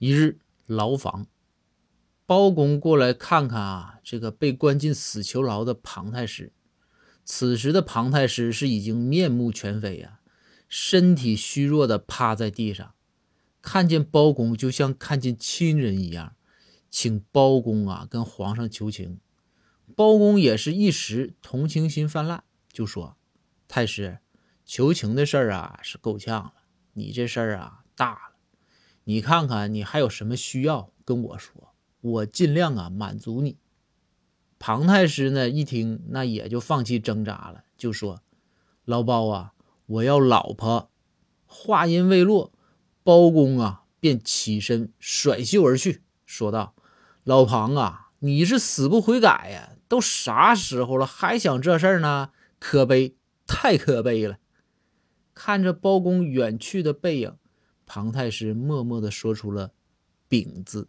一日，牢房，包公过来看看啊，这个被关进死囚牢的庞太师。此时的庞太师是已经面目全非呀，身体虚弱的趴在地上。看见包公，就像看见亲人一样，请包公啊跟皇上求情。包公也是一时同情心泛滥，就说：“太师，求情的事儿啊是够呛了，你这事儿啊大了。你看看你还有什么需要跟我说，我尽量啊满足你。”庞太师呢一听，那也就放弃挣扎了，就说：“老包啊，我要老婆。”话音未落。包公啊，便起身甩袖而去，说道：“老庞啊，你是死不悔改呀？都啥时候了，还想这事儿呢？可悲，太可悲了！”看着包公远去的背影，庞太师默默地说出了“丙”字。